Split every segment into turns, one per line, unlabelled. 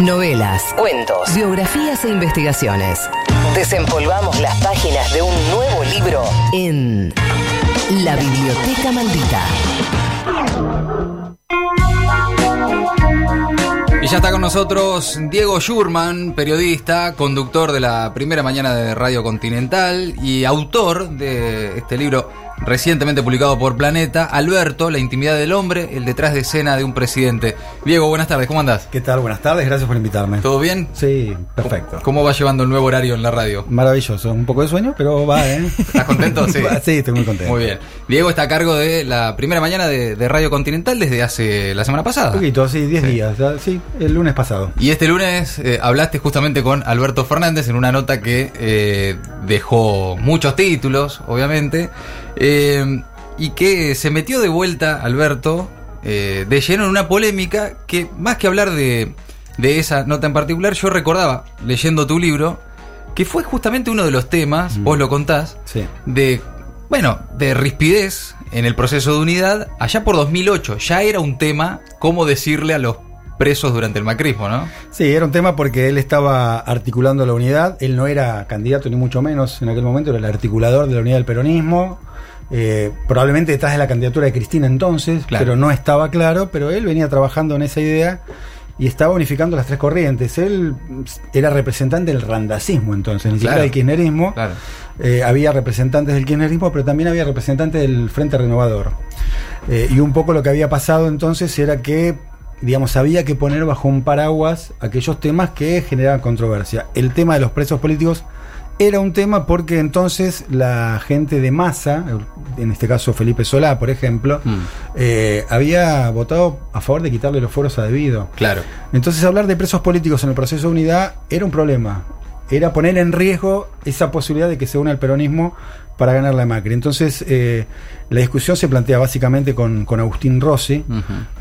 Novelas, cuentos, biografías e investigaciones. Desempolvamos las páginas de un nuevo libro en La Biblioteca Maldita.
Y ya está con nosotros Diego Schurman, periodista, conductor de la primera mañana de Radio Continental y autor de este libro recientemente publicado por Planeta, Alberto, La intimidad del hombre, el detrás de escena de un presidente. Diego, buenas tardes, ¿cómo andás?
¿Qué tal? Buenas tardes, gracias por invitarme.
¿Todo bien?
Sí, perfecto.
¿Cómo va llevando el nuevo horario en la radio?
Maravilloso, un poco de sueño, pero va, ¿eh?
¿Estás contento? Sí.
sí, estoy muy contento.
Muy bien. Diego está a cargo de la primera mañana de, de Radio Continental desde hace la semana pasada.
Un poquito, sí, 10 días, sí, el lunes pasado.
Y este lunes eh, hablaste justamente con Alberto Fernández en una nota que eh, dejó muchos títulos, obviamente. Eh, y que se metió de vuelta, Alberto, de lleno en una polémica que, más que hablar de, de esa nota en particular, yo recordaba, leyendo tu libro, que fue justamente uno de los temas,
Mm.
vos lo contás,
Sí.
de, bueno, de rispidez en el proceso de unidad, allá por 2008. Ya era un tema cómo decirle a los presos durante el macrismo, ¿no?
Sí, era un tema porque él estaba articulando la unidad, él no era candidato ni mucho menos en aquel momento, era el articulador de la unidad del peronismo, eh, probablemente detrás de la candidatura de Cristina entonces,
Claro.
pero no estaba claro, pero él venía trabajando en esa idea y estaba unificando las tres corrientes. Él era representante del randacismo entonces, ni siquiera
Claro.
del kirchnerismo.
Claro.
Eh, había representantes del kirchnerismo, pero también había representantes del Frente Renovador. Eh, y un poco lo que había pasado entonces era que, digamos, había que poner bajo un paraguas aquellos temas que generaban controversia. El tema de los presos políticos era un tema porque entonces la gente de masa, en este caso Felipe Solá, por ejemplo,
Mm.
eh, había votado a favor de quitarle los foros a debido.
Claro.
Entonces hablar de presos políticos en el proceso de unidad era un problema. Era poner en riesgo esa posibilidad de que se una el peronismo para ganar la Macri. Entonces eh, la discusión se plantea básicamente con, con Agustín Rossi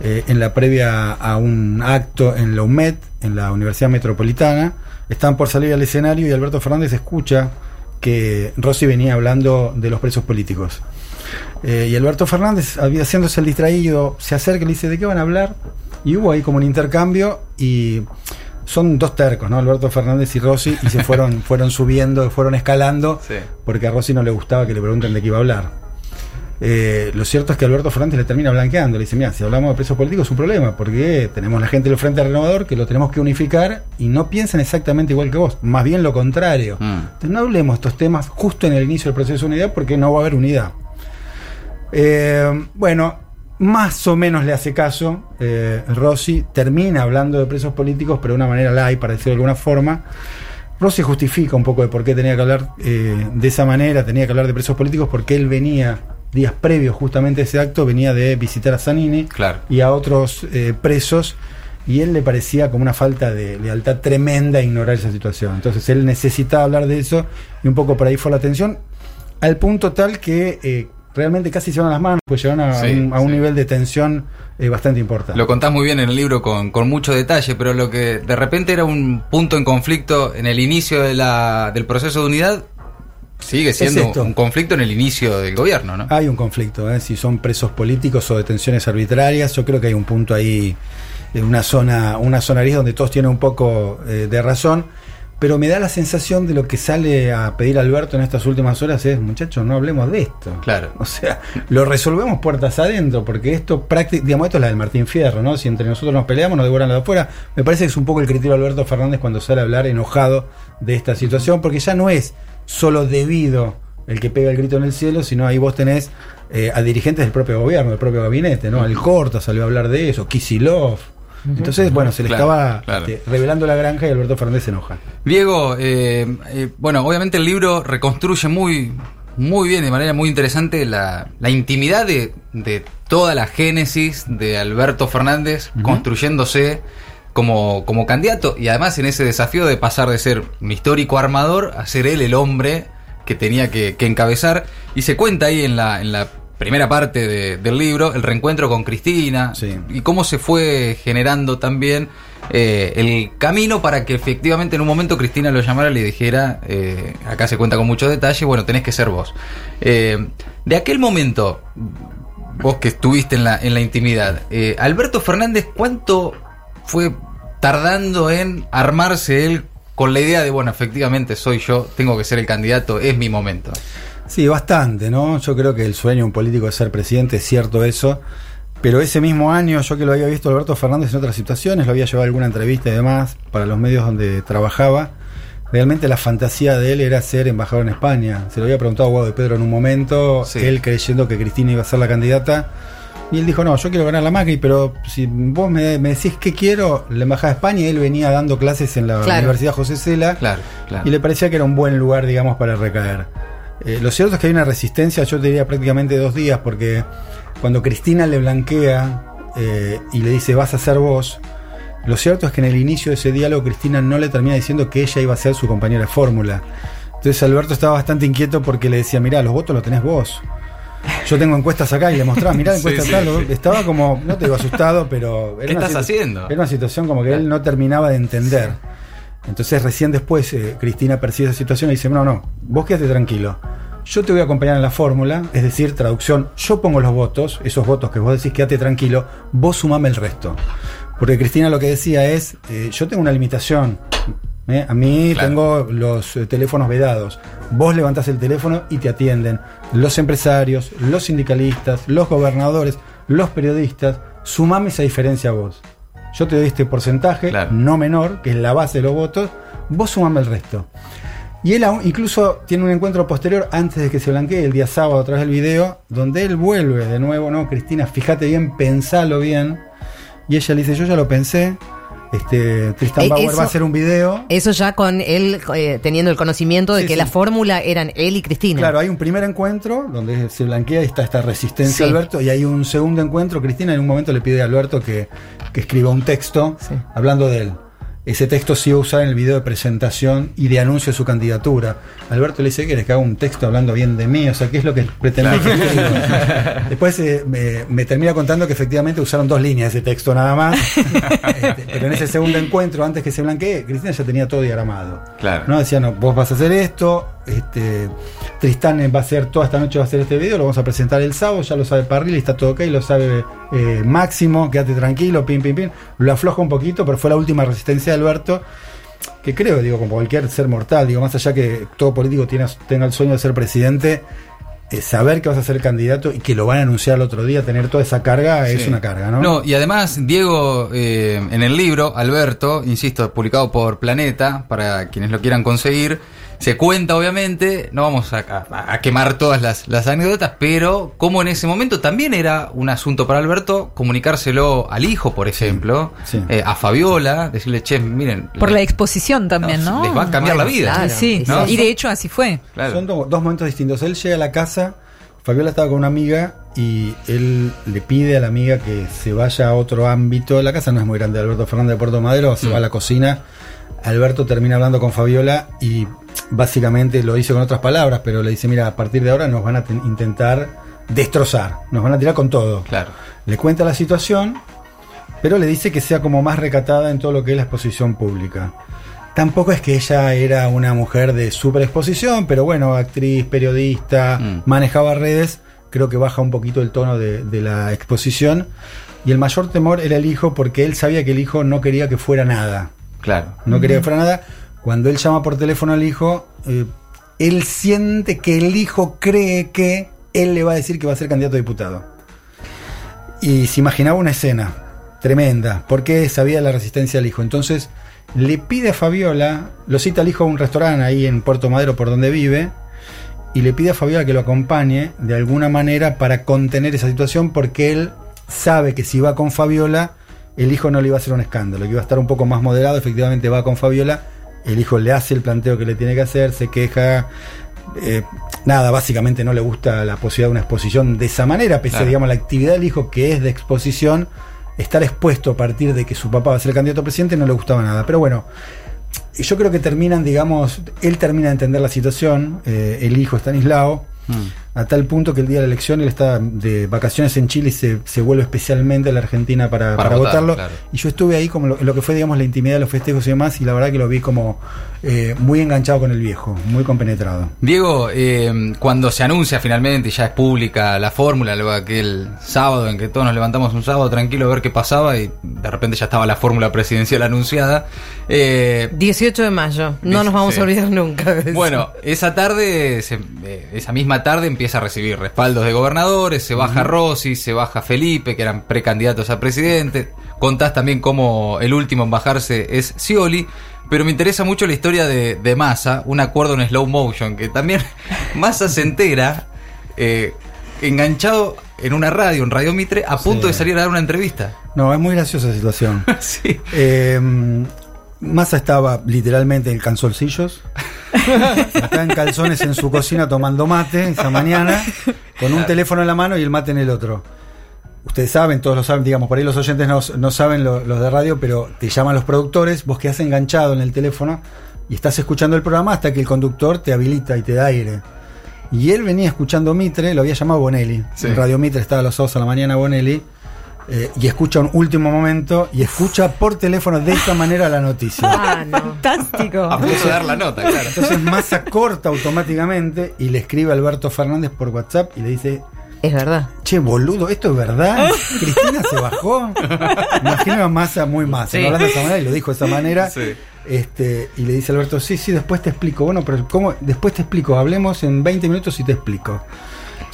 eh, en la previa a un acto en la UMED, en la Universidad Metropolitana. Están por salir al escenario y Alberto Fernández escucha que Rossi venía hablando de los presos políticos. Eh, y Alberto Fernández, había- haciéndose el distraído, se acerca y le dice, ¿de qué van a hablar? Y hubo ahí como un intercambio y son dos tercos, ¿no? Alberto Fernández y Rossi, y se fueron, fueron subiendo, fueron escalando,
Sí.
porque a Rossi no le gustaba que le pregunten de qué iba a hablar. Eh, lo cierto es que Alberto Fernández le termina blanqueando. Le dice: Mira, si hablamos de presos políticos es un problema, porque tenemos la gente del Frente Renovador que lo tenemos que unificar y no piensan exactamente igual que vos, más bien lo contrario.
Mm.
Entonces, no hablemos de estos temas justo en el inicio del proceso de unidad porque no va a haber unidad. Eh, bueno, más o menos le hace caso. eh, Rossi termina hablando de presos políticos, pero de una manera light, para decirlo de alguna forma. Rossi justifica un poco de por qué tenía que hablar eh, de esa manera, tenía que hablar de presos políticos, porque él venía, días previos justamente a ese acto, venía de visitar a Zanini
Claro.
y a otros eh, presos, y él le parecía como una falta de lealtad tremenda ignorar esa situación. Entonces él necesitaba hablar de eso, y un poco por ahí fue la atención, al punto tal que realmente casi se van a las manos, pues llegaron a,
Sí,
un, a un
sí.
nivel de tensión eh, bastante importante.
Lo contás muy bien en el libro con, con mucho detalle, pero lo que de repente era un punto en conflicto en el inicio de la, del proceso de unidad sigue siendo un conflicto en el inicio del gobierno, ¿no?
Hay un conflicto, ¿eh? si son presos políticos o detenciones arbitrarias, yo creo que hay un punto ahí, eh, una zona, una zona gris donde todos tienen un poco eh, de razón, pero me da la sensación de lo que sale a pedir Alberto en estas últimas horas es, muchachos, no hablemos de esto.
Claro.
O sea, lo resolvemos puertas adentro, porque esto prácticamente, digamos, esto es la del Martín Fierro, ¿no? Si entre nosotros nos peleamos, nos devoran la de afuera. Me parece que es un poco el criterio de Alberto Fernández cuando sale a hablar enojado de esta situación, porque ya no es solo debido el que pega el grito en el cielo, sino ahí vos tenés eh, a dirigentes del propio gobierno, del propio gabinete, ¿no? Alcorta salió a hablar de eso, Kisilov. Entonces, bueno, se le
Claro,
estaba
claro.
este, revelando la granja y Alberto Fernández se enoja.
Diego, eh, eh, bueno, obviamente el libro reconstruye muy, muy bien, de manera muy interesante, la, la intimidad de, de toda la génesis de Alberto Fernández construyéndose como, como candidato y además en ese desafío de pasar de ser un histórico armador a ser él el hombre que tenía que, que encabezar. Y se cuenta ahí en la, en la primera parte de- del libro el reencuentro con Cristina
Sí.
y cómo se fue generando también eh, el camino para que efectivamente en un momento Cristina lo llamara y le dijera, eh, acá se cuenta con mucho detalle, bueno, tenés que ser vos. Eh, de aquel momento, vos que estuviste en la, en la intimidad, eh, Alberto Fernández, ¿cuánto fue tardando en armarse él con la idea de, bueno, efectivamente soy yo, tengo que ser el candidato, es mi momento.
Sí, bastante, ¿no? Yo creo que el sueño de un político es ser presidente, es cierto eso. Pero ese mismo año, yo que lo había visto Alberto Fernández en otras situaciones, lo había llevado a alguna entrevista y demás para los medios donde trabajaba. Realmente la fantasía de él era ser embajador en España. Se lo había preguntado a Guado de Pedro en un momento,
Sí.
él creyendo que Cristina iba a ser la candidata. Y él dijo, no, yo quiero ganar la Macri, pero si vos me, me decís qué quiero, la Embajada de España, y él venía dando clases en la
Claro.
Universidad José Cela.
Claro, claro.
Y le parecía que era un buen lugar, digamos, para recaer. Eh, lo cierto es que hay una resistencia, yo te diría prácticamente dos días, porque cuando Cristina le blanquea eh, y le dice vas a ser vos, lo cierto es que en el inicio de ese diálogo Cristina no le termina diciendo que ella iba a ser su compañera de fórmula. Entonces Alberto estaba bastante inquieto porque le decía, mirá, los votos los tenés vos. Yo tengo encuestas acá y le mostraba, mirá,
Sí,
encuestas
sí.
Estaba como, no te digo asustado, pero...
¿Qué
era una
estás haciendo?
Era una situación como que él no terminaba de entender. Entonces recién después eh, Cristina percibe esa situación y dice, no, no, vos quédate tranquilo. Yo te voy a acompañar en la fórmula, es decir, traducción, yo pongo los votos, esos votos que vos decís quédate tranquilo, vos sumame el resto. Porque Cristina lo que decía es, eh, yo tengo una limitación. ¿eh? A mí
Claro.
tengo los teléfonos vedados. Vos levantás el teléfono y te atienden los empresarios, los sindicalistas, los gobernadores, los periodistas. Sumame esa diferencia a vos. Yo te doy este porcentaje,
Claro.
no menor, que es la base de los votos. Vos sumame el resto. Y él aún- incluso tiene un encuentro posterior antes de que se blanquee, el día sábado, a través del video, donde él vuelve de nuevo, ¿no? Cristina, fíjate bien, pensalo bien. Y ella le dice, yo ya lo pensé. Este, Tristan
Eh,
Bauer
eso-
va a hacer un video.
Eso ya con él eh, teniendo el conocimiento de
Sí,
que
sí.
la fórmula eran él y Cristina.
Claro, hay un primer encuentro donde se blanquea y está esta resistencia
Sí.
a Alberto, y hay un segundo encuentro. Cristina en un momento le pide a Alberto que, que escriba un texto
Sí.
hablando de él. Ese texto se iba a usar en el video de presentación y de anuncio de su candidatura. Alberto le dice, ¿quieres que haga un texto hablando bien de mí? O sea, ¿qué es lo que escriba? Después eh, me, me termina contando que efectivamente usaron dos líneas de ese texto nada más. Este, pero en ese segundo encuentro, antes que se blanquee, Cristina ya tenía todo diagramado.
Claro.
¿no? Decía, no, vos vas a hacer esto, este, Tristán va a hacer toda esta noche va a hacer este video, lo vamos a presentar el sábado, ya lo sabe Parril, está todo ok, lo sabe eh, Máximo, quédate tranquilo, pim, pim, pim. Lo afloja un poquito, pero fue la última resistencia de Alberto, que creo, digo, como cualquier ser mortal, digo, más allá que todo político tiene, tenga el sueño de ser presidente, eh, saber que vas a ser candidato y que lo van a anunciar el otro día, tener toda esa carga, es una carga, ¿no?
No, y además, Diego, eh, en el libro, Alberto, insisto, publicado por Planeta, para quienes lo quieran conseguir, se cuenta, obviamente, no vamos a, a- a quemar todas las, las anécdotas, pero como en ese momento también era un asunto para Alberto comunicárselo al hijo, por ejemplo,
Sí.
eh, a Fabiola, decirle, che, miren.
Por
le-
la exposición también,
No,
¿no?
les va a cambiar la vida.
claro.
Sí,
¿no?
y de hecho así fue.
Claro.
Son do- dos momentos distintos. Él llega a la casa, Fabiola estaba con una amiga y él le pide a la amiga que se vaya a otro ámbito. La casa no es muy grande, Alberto Fernández de Puerto Madero, se
Mm.
va a la cocina. Alberto termina hablando con Fabiola y básicamente lo dice con otras palabras, pero le dice, mira, a partir de ahora nos van a ten- intentar destrozar, nos van a tirar con todo.
Claro.
Le cuenta la situación, pero le dice que sea como más recatada en todo lo que es la exposición pública. Tampoco es que ella era una mujer de super exposición, pero bueno, actriz, periodista,
Mm.
manejaba redes, creo que baja un poquito el tono de, de la exposición. Y el mayor temor era el hijo porque él sabía que el hijo no quería que fuera nada.
Claro.
No quería que fuera nada. Cuando él llama por teléfono al hijo, eh, él siente que el hijo cree que él le va a decir que va a ser candidato a diputado. Y se imaginaba una escena tremenda, porque sabía la resistencia del hijo. Entonces le pide a Fabiola, lo cita al hijo a un restaurante ahí en Puerto Madero por donde vive, y le pide a Fabiola que lo acompañe de alguna manera para contener esa situación, porque él sabe que si va con Fabiola, el hijo no le iba a hacer un escándalo, que iba a estar un poco más moderado, efectivamente va con Fabiola, el hijo le hace el planteo que le tiene que hacer, se queja, eh, nada, básicamente no le gusta la posibilidad de una exposición de esa manera, pese a
Claro.
digamos, la actividad del hijo que es de exposición, estar expuesto a partir de que su papá va a ser el candidato a presidente no le gustaba nada. Pero bueno, yo creo que terminan, digamos, él termina de entender la situación, eh, el hijo Stanislao,
Mm.
A tal punto que el día de la elección él está de vacaciones en Chile y se, se vuelve especialmente a la Argentina para,
Para
para
votar,
votarlo.
claro.
Y yo estuve ahí como lo, lo que fue, digamos, la intimidad de los festejos y demás, y la verdad que lo vi como eh, muy enganchado con el viejo, muy compenetrado.
Diego, eh, cuando se anuncia finalmente y ya es pública la fórmula, luego aquel sábado en que todos nos levantamos un sábado tranquilo a ver qué pasaba y de repente ya estaba la fórmula presidencial anunciada. eh,
18 de mayo. No nos vamos
Sí.
a olvidar nunca. de eso.
Bueno, esa tarde, se- eh, esa misma tarde empieza a recibir respaldos de gobernadores, se baja Rossi, se baja Felipe, que eran precandidatos a presidente. Contás también cómo el último en bajarse es Scioli. Pero me interesa mucho la historia de, de Massa, un acuerdo en slow motion, que también Massa se entera eh, enganchado en una radio, en Radio Mitre, a punto
Sí.
de salir a dar una entrevista.
No, es muy graciosa la situación.
sí.
Eh, Massa estaba literalmente en calzoncillos. Estaba en calzones en su cocina tomando mate esa mañana, con un teléfono en la mano y el mate en el otro. Ustedes saben, todos lo saben, digamos, por ahí los oyentes no, no saben lo- los de radio, pero te llaman los productores, vos quedás enganchado en el teléfono y estás escuchando el programa hasta que el conductor te habilita y te da aire. Y él venía escuchando Mitre, lo había llamado Bonelli.
Sí.
En Radio Mitre estaba a los sábados a la mañana Bonelli. Eh, y escucha un último momento y escucha por teléfono de esta manera la noticia.
Ah, no.
Fantástico.
A punto de dar la nota, claro.
Entonces Massa corta automáticamente y le escribe a Alberto Fernández por WhatsApp y le dice,
Es verdad.
che, boludo, ¿esto es verdad? ¿Cristina se bajó? Imagino a Massa muy Massa,
Sí.
¿no? hablando de esa manera y lo dijo de esa manera.
Sí.
Este, y le dice a Alberto, sí, sí, después te explico. Bueno, pero ¿cómo? Después te explico, hablemos en 20 minutos y te explico.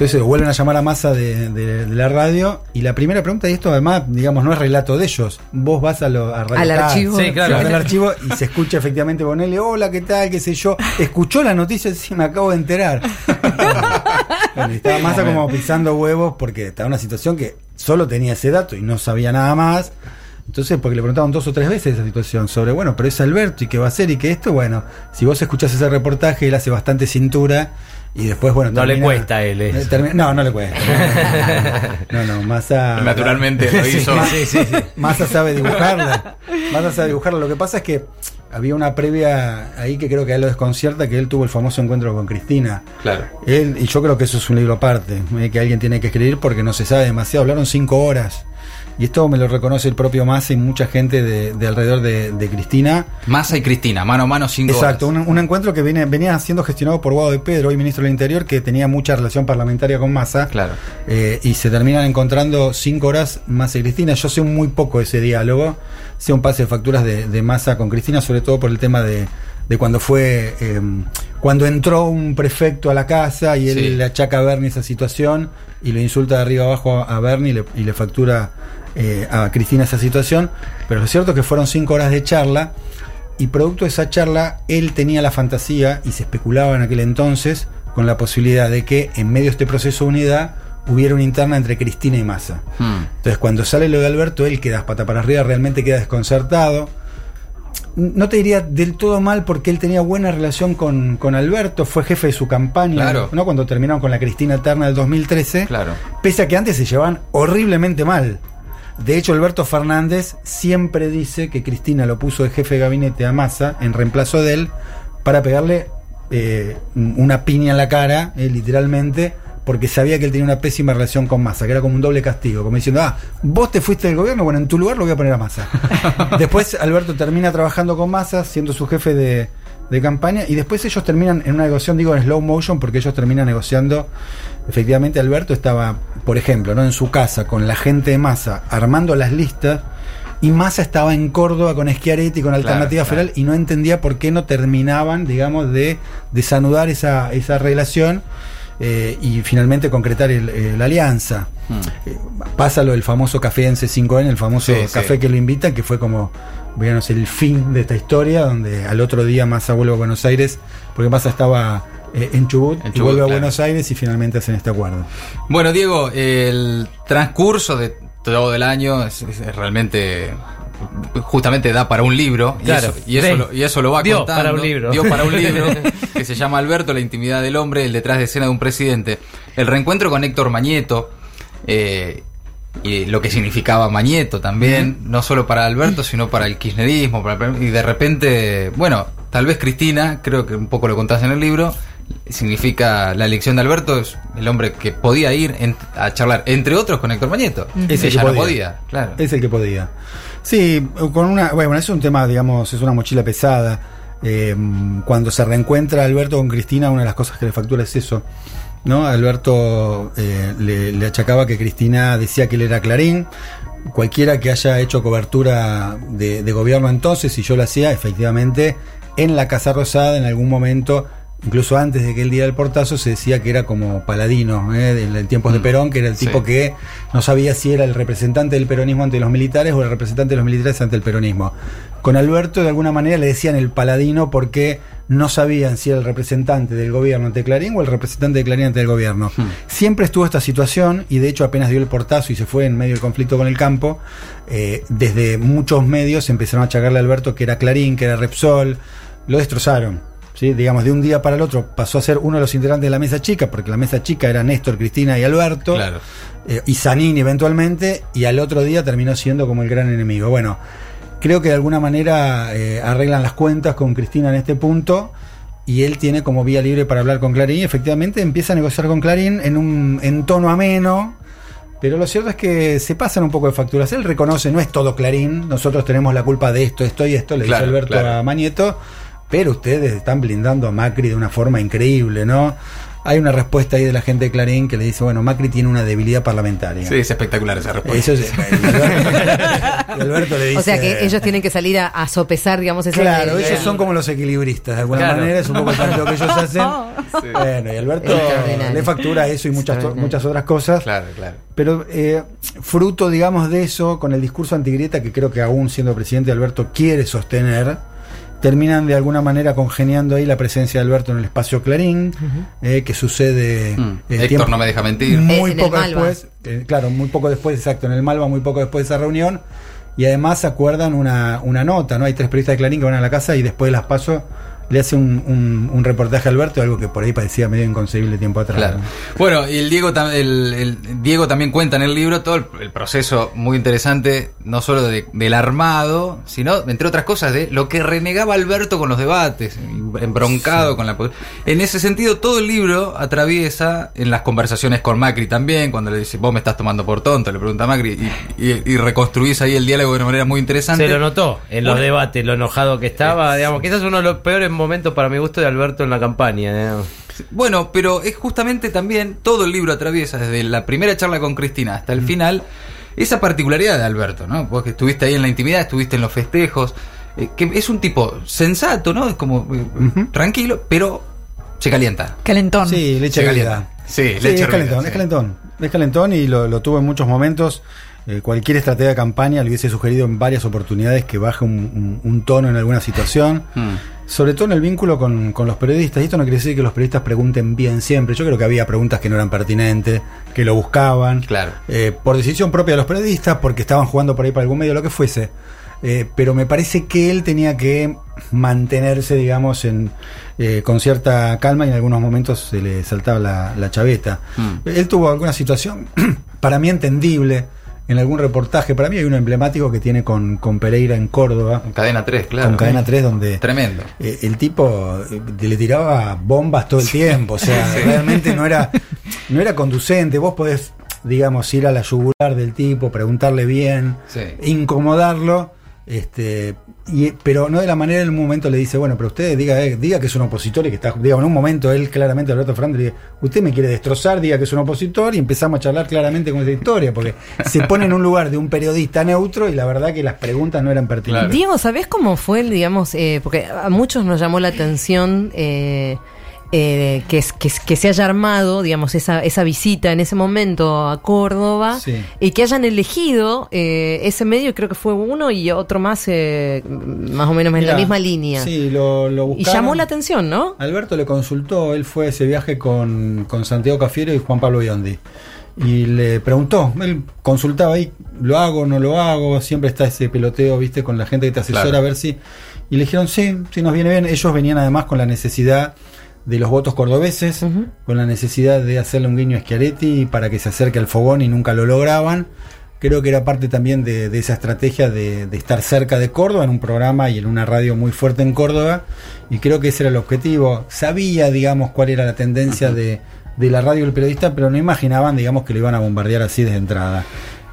Entonces vuelven a llamar a Massa de, de- de la radio y la primera pregunta, y esto además, digamos, no es relato de ellos, vos vas a lo, a Radio
Al archivo.
Sí, claro.
vas al archivo y se escucha efectivamente Bonelli, hola, ¿qué tal? ¿Qué sé yo? ¿Escuchó la noticia? Sí, me acabo de enterar. bueno, y estaba Massa como pisando huevos porque estaba en una situación que solo tenía ese dato y no sabía nada más. Entonces, porque le preguntaban dos o tres veces esa situación sobre, bueno, pero es Alberto y qué va a hacer y que esto, bueno, si vos escuchás ese reportaje, él hace bastante cintura y después, bueno,
No le cuesta a él eso.
eh, termina- no, no le cuesta. No, no, Massa.
Naturalmente lo hizo.
Sí, sí, sí.
Massa sabe dibujarla. Massa sabe dibujarla. Lo que pasa es que había una previa ahí que creo que a él lo desconcierta, que él tuvo el famoso encuentro con Cristina.
Claro.
Él, y yo creo que eso es un libro aparte, eh, que alguien tiene que escribir porque no se sabe demasiado. Hablaron cinco horas. Y esto me lo reconoce el propio Massa y mucha gente de, de alrededor de, de Cristina.
Massa y Cristina, mano a mano, cinco
Exacto,
horas.
un, un encuentro que viene, venía siendo gestionado por Guado de Pedro, hoy ministro del Interior, que tenía mucha relación parlamentaria con Massa.
Claro.
Eh, y se terminan encontrando cinco horas Massa y Cristina. Yo sé muy poco ese diálogo, sé un pase de facturas de, de Massa con Cristina, sobre todo por el tema de, de cuando fue, eh, cuando entró un prefecto a la casa y él
Sí.
le achaca a Bernie esa situación y le insulta de arriba abajo a, a Bernie y le, y le factura eh, a Cristina esa situación. Pero lo cierto es que fueron cinco horas de charla y producto de esa charla él tenía la fantasía y se especulaba en aquel entonces con la posibilidad de que en medio de este proceso de unidad hubiera una interna entre Cristina y Massa.
Hmm.
Entonces cuando sale lo de Alberto él queda pata para arriba, realmente queda desconcertado. No te diría del todo mal porque él tenía buena relación con, con Alberto, fue jefe de su campaña,
Claro.
¿no? Cuando terminaron con la Cristina Eterna del 2013.
Claro.
Pese a que antes se llevaban horriblemente mal. De hecho, Alberto Fernández siempre dice que Cristina lo puso de jefe de gabinete a Massa en reemplazo de él para pegarle eh, una piña en la cara, eh, literalmente, porque sabía que él tenía una pésima relación con Massa, que era como un doble castigo, como diciendo, ah, vos te fuiste del gobierno, bueno, en tu lugar lo voy a poner a Massa. después Alberto termina trabajando con Massa, siendo su jefe de, de campaña, y después ellos terminan en una negociación, digo en slow motion, porque ellos terminan negociando, efectivamente Alberto estaba, por ejemplo, ¿no? en su casa con la gente de Massa, armando las listas, y Massa estaba en Córdoba con Schiaretti, con Alternativa
claro.
Federal, y no entendía por qué no terminaban, digamos, de desanudar esa, esa relación eh, y finalmente concretar el- eh, la alianza. Eh, pasa lo del famoso café en C5N, el famoso
Sí, sí.
café que lo invitan, que fue como, digamos, el fin de esta historia, donde al otro día Massa vuelve a Buenos Aires, porque Massa estaba eh, en Chubut,
En
y vuelve a. Buenos Aires y finalmente hacen este acuerdo.
Bueno, Diego, el transcurso de todo el año es, es realmente justamente da para un libro y
Claro.
eso, y eso, lo, y eso lo va
Dio
contando.
para un libro.
Dio para un libro que se llama Alberto, la intimidad del hombre, el detrás de escena de un presidente. El reencuentro con Héctor Mañeto eh, y lo que significaba Mañeto también, no solo para Alberto, sino para el kirchnerismo. para- y de repente, bueno, tal vez Cristina, creo que un poco lo contás en el libro, significa la elección de Alberto, es el hombre que podía ir en- a charlar, entre otros, con Héctor Mañeto.
Es el
Ella
que
no podía, claro.
Es el que podía. Sí, con una. Bueno, es un tema, digamos, es una mochila pesada. Eh, cuando se reencuentra Alberto con Cristina, una de las cosas que le factura es eso. ¿No? Alberto eh, le, achacaba que Cristina decía que él era Clarín. Cualquiera que haya hecho cobertura de, de gobierno entonces, si yo lo hacía, efectivamente, en la Casa Rosada, en algún momento, incluso antes de que él diera el portazo, se decía que era como paladino, ¿eh? en, tiempos de
Mm,
Perón, que era el
sí.
tipo que no sabía si era el representante del peronismo ante los militares o el representante de los militares ante el peronismo. Con Alberto, de alguna manera, le decían el paladino porque no sabían si era el representante del gobierno ante Clarín o el representante de Clarín ante el gobierno.
Hmm.
Siempre estuvo esta situación y de hecho apenas dio el portazo y se fue en medio del conflicto con el campo, eh, desde muchos medios empezaron a achacarle a Alberto que era Clarín, que era Repsol, lo destrozaron. ¿Sí? Digamos, de un día para el otro pasó a ser uno de los integrantes de la mesa chica, porque la mesa chica era Néstor, Cristina y Alberto,
Claro.
eh, y Zanini eventualmente, y al otro día terminó siendo como el gran enemigo. Bueno, creo que de alguna manera eh, arreglan las cuentas con Cristina en este punto y él tiene como vía libre para hablar con Clarín y efectivamente empieza a negociar con Clarín en un en tono ameno. Pero lo cierto es que se pasan un poco de facturas. Él reconoce, no es todo Clarín, nosotros tenemos la culpa de esto, esto y esto, le
Claro,
dice Alberto
claro.
a Mañeto, pero ustedes están blindando a Macri de una forma increíble, ¿no? Hay una respuesta ahí de la gente de Clarín que le dice, bueno, Macri tiene una debilidad parlamentaria.
Sí, es espectacular esa respuesta.
Eso es. Alberto le dice.
O sea que ellos tienen que salir a, a sopesar, digamos, esa
Claro,
el-
ellos son como los equilibristas, de alguna
Claro.
manera, es un poco el planteo que ellos hacen. Bueno, y Alberto le factura eso y muchas, muchas otras cosas.
Claro, claro.
Pero eh, fruto, digamos, de eso, con el discurso antigrieta que creo que aún siendo presidente Alberto quiere sostener, terminan de alguna manera congeniando ahí la presencia de Alberto en el espacio Clarín, eh, que sucede...
Mm.
eh,
Héctor
tiempo-
no me deja mentir.
Muy
En el
poco
Malva.
después, eh, claro, muy poco después, exacto, en el Malva, muy poco después de esa reunión. Y además se acuerdan una, una nota, ¿no? Hay tres periodistas de Clarín que van a la casa y después de las paso le hace un, un- un reportaje a Alberto, algo que por ahí parecía medio inconcebible tiempo atrás.
Claro.
¿no?
Bueno, y el Diego, el, el Diego también cuenta en el libro todo el, el proceso muy interesante, no solo de- del armado, sino, entre otras cosas, de lo que renegaba Alberto con los debates, embroncado con la... En ese sentido, todo el libro atraviesa en las conversaciones con Macri también, cuando le dice, vos me estás tomando por tonto, le pregunta a Macri, y, y- y reconstruís ahí el diálogo de una manera muy interesante.
Se lo notó en los debates, lo enojado que estaba, digamos, quizás uno de los peores momentos para mi gusto de Alberto en la campaña. digamos.
Bueno, pero es justamente también todo el libro atraviesa desde la primera charla con Cristina hasta el final esa particularidad de Alberto, ¿no? Vos que estuviste ahí en la intimidad, estuviste en los festejos, eh, que es un tipo sensato, ¿no? Es como eh, tranquilo, pero se calienta.
Calentón.
Sí, leche
Se calienta. Sí,
Sí,
leche
es
hervida,
calentón,
sí.
es calentón. Es calentón y lo, lo tuvo en muchos momentos. Eh, cualquier estrategia de campaña le hubiese sugerido en varias oportunidades que baje un, un- un tono en alguna situación.
Mm.
Sobre todo en el vínculo con, con los periodistas. Y esto no quiere decir que los periodistas pregunten bien siempre. Yo creo que había preguntas que no eran pertinentes, que lo buscaban.
Claro.
Eh, por decisión propia de los periodistas, porque estaban jugando por ahí para algún medio, lo que fuese. Eh, pero me parece que él tenía que mantenerse, digamos, en, eh, con cierta calma y en algunos momentos se le saltaba la, la chaveta.
Mm.
Él tuvo alguna situación, para mí entendible, en algún reportaje. Para mí hay uno emblemático que tiene con, con Pereira en Córdoba,
En cadena 3, claro.
con Cadena 3, donde
Tremendo.
eh, el tipo eh, le tiraba bombas todo el tiempo, o sea, realmente no era, no era conducente. Vos podés, digamos, ir a la yugular del tipo, preguntarle bien,
Sí.
incomodarlo, este, y, pero no de la manera en un momento le dice, bueno, pero usted diga, eh, diga que es un opositor y que está, digamos, en un momento él claramente, Alberto Fernández, le dice, usted me quiere destrozar, diga que es un opositor y empezamos a charlar claramente con esa historia, porque se pone en un lugar de un periodista neutro y la verdad que las preguntas no eran pertinentes.
Diego, ¿sabés cómo fue digamos, eh, porque a muchos nos llamó la atención eh, eh, que, es- que, que se haya armado, digamos, esa, esa visita en ese momento a Córdoba
Sí.
y que hayan elegido eh, ese medio, creo que fue uno y otro más, eh, más o menos en la misma línea.
Sí, lo, lo
y llamó la atención, ¿no?
Alberto le consultó, él fue a ese viaje con, con Santiago Cafiero y Juan Pablo Biondi. Y le preguntó, él consultaba ahí, ¿lo hago, no lo hago? Siempre está ese peloteo, viste, con la gente que te asesora
Claro.
a ver si... Y le dijeron, sí, sí, nos viene bien. Ellos venían además con la necesidad de los votos cordobeses, con la necesidad de hacerle un guiño a Schiaretti para que se acerque al fogón y nunca lo lograban. creo que era parte también de, de esa estrategia de, de, estar cerca de Córdoba en un programa y en una radio muy fuerte en Córdoba, y creo que ese era el objetivo. Sabía, digamos, cuál era la tendencia de, de, la radio del periodista, pero no imaginaban, digamos, que lo iban a bombardear así de entrada.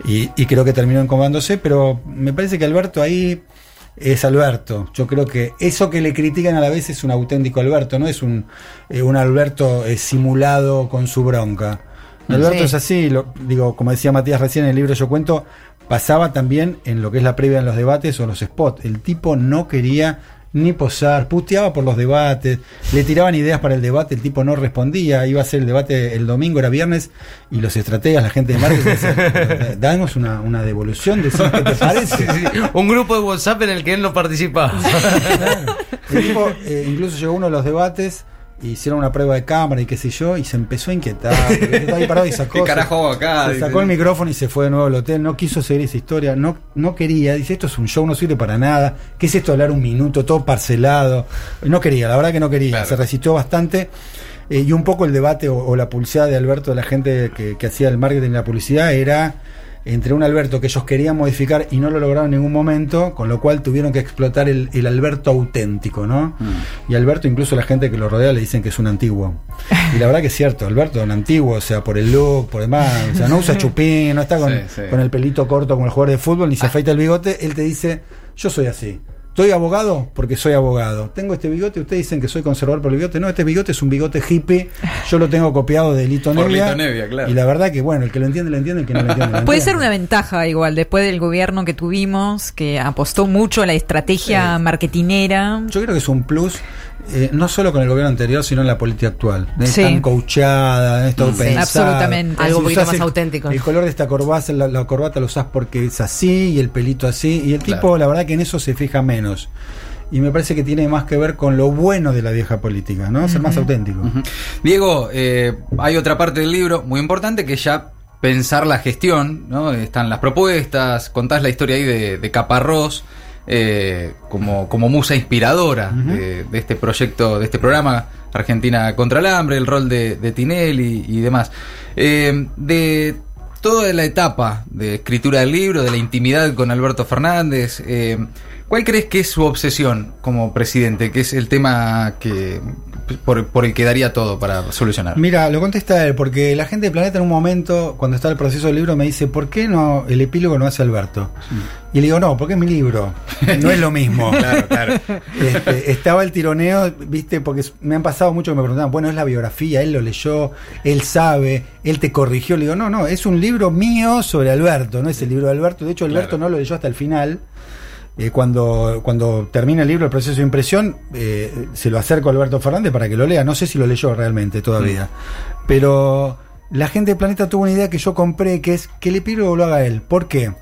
Y, y creo que terminó encomándose, pero me parece que Alberto ahí es Alberto. Yo creo que eso que le critican a la vez es un auténtico Alberto, no es un, eh, un Alberto eh, simulado con su bronca. Alberto sí. es así, lo, digo, como decía Matías recién en el libro yo cuento, pasaba también en lo que es la previa en los debates o los spots. El tipo no quería ni posar, puteaba por los debates, le tiraban ideas para el debate, el tipo no respondía, iba a ser el debate el domingo, era viernes, y los estrategas, la gente de marketing decían, danos una, una devolución, de qué te parece.
Sí, sí. Un grupo de WhatsApp en el que él no participaba.
el tipo, eh, incluso llegó uno de los debates, hicieron una prueba de cámara y qué sé yo, y se empezó a inquietar. Ahí parado y sacó,
¿Qué carajo acá?
Se sacó el micrófono y se fue de nuevo al hotel. No quiso seguir esa historia, no, no quería. Dice: Esto es un show, no sirve para nada. ¿Qué es esto de hablar un minuto, todo parcelado? No quería, la verdad que no quería. Claro. Se resistió bastante. Eh, y un poco el debate o, o, la pulsada de Alberto, de la gente que, que hacía el marketing y la publicidad, era entre un Alberto que ellos querían modificar y no lo lograron en ningún momento, con lo cual tuvieron que explotar el, el Alberto auténtico, ¿no? Mm. Y Alberto, incluso la gente que lo rodea le dicen que es un antiguo. Y la verdad que es cierto, Alberto es un antiguo, o sea, por el look, por demás, o sea, no usa chupín, no está con, sí, sí. con el pelito corto como el jugador de fútbol, ni se ah. afeita el bigote, él te dice, yo soy así. ¿Soy abogado? Porque soy abogado. Tengo este bigote, ustedes dicen que soy conservador por el bigote. No, este bigote es un bigote hippie. Yo lo tengo copiado de Lito Nevia.
Lito Nevia claro.
Y la verdad que, bueno, el que lo entiende, lo entiende, el que no lo entiende, lo
Puede
entiende.
ser una ventaja igual, después del gobierno que tuvimos, que apostó mucho a la estrategia sí. marketinera.
Yo creo que es un plus. Eh, no solo con el gobierno anterior, sino en la política actual. Sí. Están coachada, están
sí, Absolutamente.
Algo un poquito más
el,
auténtico.
El color de esta corbata, la, la, corbata lo usás porque es así y el pelito así. Y el claro. tipo, la verdad que en eso se fija menos y me parece que tiene más que ver con lo bueno de la vieja política, ¿no? Ser uh -huh. más auténtico. Uh -huh.
Diego, eh, hay otra parte del libro muy importante que ya pensar la gestión, ¿no? Están las propuestas, contás la historia ahí de, de Caparrós. Eh, como, como musa inspiradora uh -huh. de, de, este proyecto, de este programa Argentina contra el hambre, el rol de, de Tinelli y, y demás. Eh, de toda la etapa de escritura del libro, de la intimidad con Alberto Fernández, eh, ¿Cuál crees que es su obsesión como presidente? Que es el tema que por, por, el que daría todo para solucionar.
Mira, lo contesta él, porque la gente de Planeta en un momento, cuando está el proceso del libro, me dice, ¿por qué no el epílogo no hace Alberto? Y le digo, no, porque es mi libro. No es lo mismo.
claro, claro.
Este, estaba el tironeo, viste, porque me han pasado mucho que me preguntaban, bueno, es la biografía, él lo leyó, él sabe, él te corrigió. Le digo, no, no, es un libro mío sobre Alberto, no es el libro de Alberto. De hecho, Alberto claro. no lo leyó hasta el final. Eh, cuando, cuando termina el libro, el proceso de impresión, eh, se lo acerco a Alberto Fernández para que lo lea. No sé si lo leyó realmente todavía. Mm. Pero la gente de Planeta tuvo una idea que yo compré, que es que el epílogo lo haga él. ¿Por qué?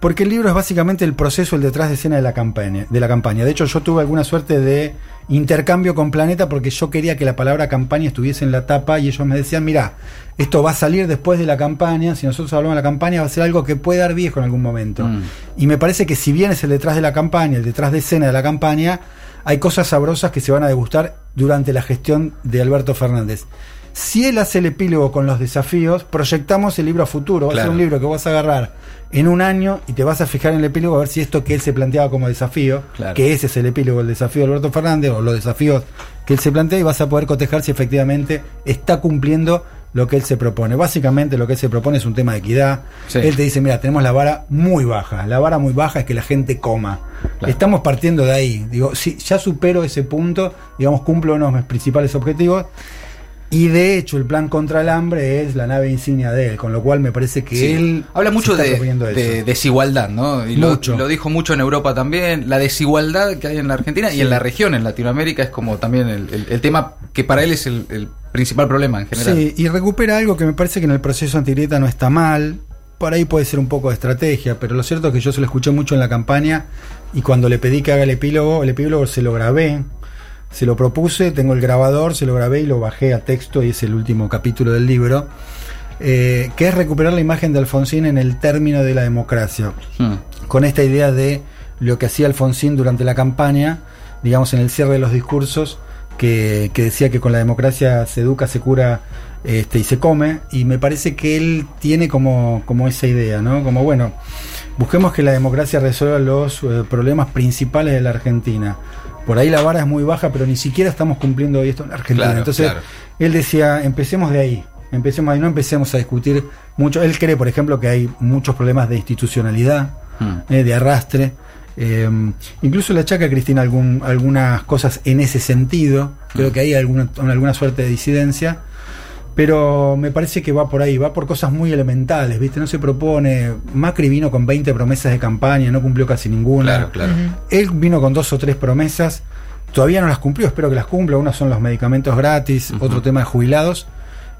Porque el libro es básicamente el proceso, el detrás de escena de la campaña. De, la campaña. de hecho, yo tuve alguna suerte de intercambio con Planeta porque yo quería que la palabra campaña estuviese en la tapa y ellos me decían, mira, esto va a salir después de la campaña, si nosotros hablamos de la campaña va a ser algo que puede dar viejo en algún momento. Mm. Y me parece que si bien es el detrás de la campaña, el detrás de escena de la campaña, hay cosas sabrosas que se van a degustar durante la gestión de Alberto Fernández. Si él hace el epílogo con los desafíos, proyectamos el libro a futuro. Va claro. a ser un libro que vas a agarrar en un año y te vas a fijar en el epílogo a ver si esto que él se planteaba como desafío, claro. que ese es el epílogo, el desafío de Alberto Fernández, o los desafíos que él se plantea, y vas a poder cotejar si efectivamente está cumpliendo lo que él se propone. Básicamente lo que él se propone es un tema de equidad. Sí. Él te dice, mira, tenemos la vara muy baja. La vara muy baja es que la gente coma. Claro. Estamos partiendo de ahí. Digo, si ya supero ese punto, digamos, cumplo uno de mis principales objetivos. Y de hecho, el plan contra el hambre es la nave insignia de él, con lo cual me parece que sí. él.
Habla mucho de, de, desigualdad, ¿no? Y mucho. Lo, lo, dijo mucho en Europa también. La desigualdad que hay en la Argentina sí. y en la región, en Latinoamérica, es como también el, el, el tema que para él es el, el, principal problema en general.
Sí, y recupera algo que me parece que en el proceso antigrieta no está mal. Por ahí puede ser un poco de estrategia, pero lo cierto es que yo se lo escuché mucho en la campaña y cuando le pedí que haga el epílogo, el epílogo se lo grabé se lo propuse, tengo el grabador, se lo grabé y lo bajé a texto y es el último capítulo del libro, eh, que es recuperar la imagen de Alfonsín en el término de la democracia, hmm. con esta idea de lo que hacía Alfonsín durante la campaña, digamos en el cierre de los discursos, que, que, decía que con la democracia se educa, se cura este, y se come, y me parece que él tiene como, como esa idea, ¿no? Como, bueno, busquemos que la democracia resuelva los eh, problemas principales de la Argentina. Por ahí la vara es muy baja, pero ni siquiera estamos cumpliendo hoy esto en Argentina.
Claro,
Entonces,
claro.
él decía, empecemos de ahí, empecemos ahí, no empecemos a discutir mucho. Él cree, por ejemplo, que hay muchos problemas de institucionalidad,
Mm.
eh, de arrastre. Eh, incluso le achaca a Cristina algún, algunas cosas en ese sentido. Creo que hay alguna, alguna suerte de disidencia. Pero me parece que va por ahí, va por cosas muy elementales, ¿viste? No se propone. Macri vino con 20 promesas de campaña, no cumplió casi ninguna.
Claro, claro.
Él vino con dos o tres promesas, todavía no las cumplió, espero que las cumpla. Una son los medicamentos gratis, otro tema de jubilados.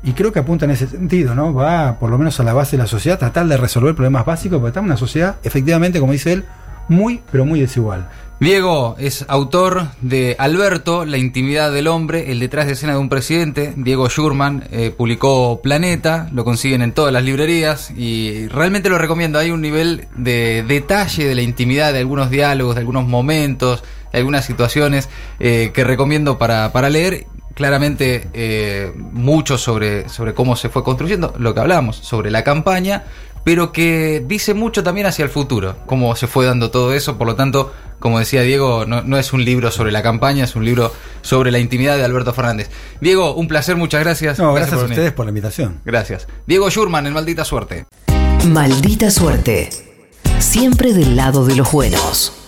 Y creo que apunta en ese sentido, ¿no? Va por lo menos a la base de la sociedad, tratar de resolver problemas básicos, porque estamos en una sociedad, efectivamente, como dice él, muy, pero muy desigual.
Diego es autor de Alberto, La intimidad del hombre, el detrás de escena de un presidente. Diego Schurman eh, publicó Planeta, lo consiguen en todas las librerías y realmente lo recomiendo. Hay un nivel de detalle de la intimidad de algunos diálogos, de algunos momentos, de algunas situaciones eh, que recomiendo para, para leer. Claramente eh, mucho sobre, sobre cómo se fue construyendo, lo que hablamos, sobre la campaña, pero que dice mucho también hacia el futuro, cómo se fue dando todo eso, por lo tanto, como decía Diego, no, no es un libro sobre la campaña, es un libro sobre la intimidad de Alberto Fernández. Diego, un placer, muchas gracias.
No, gracias, a
por
ustedes por la invitación.
Gracias. Diego Schurman, en Maldita Suerte.
Maldita suerte. Siempre del lado de los buenos.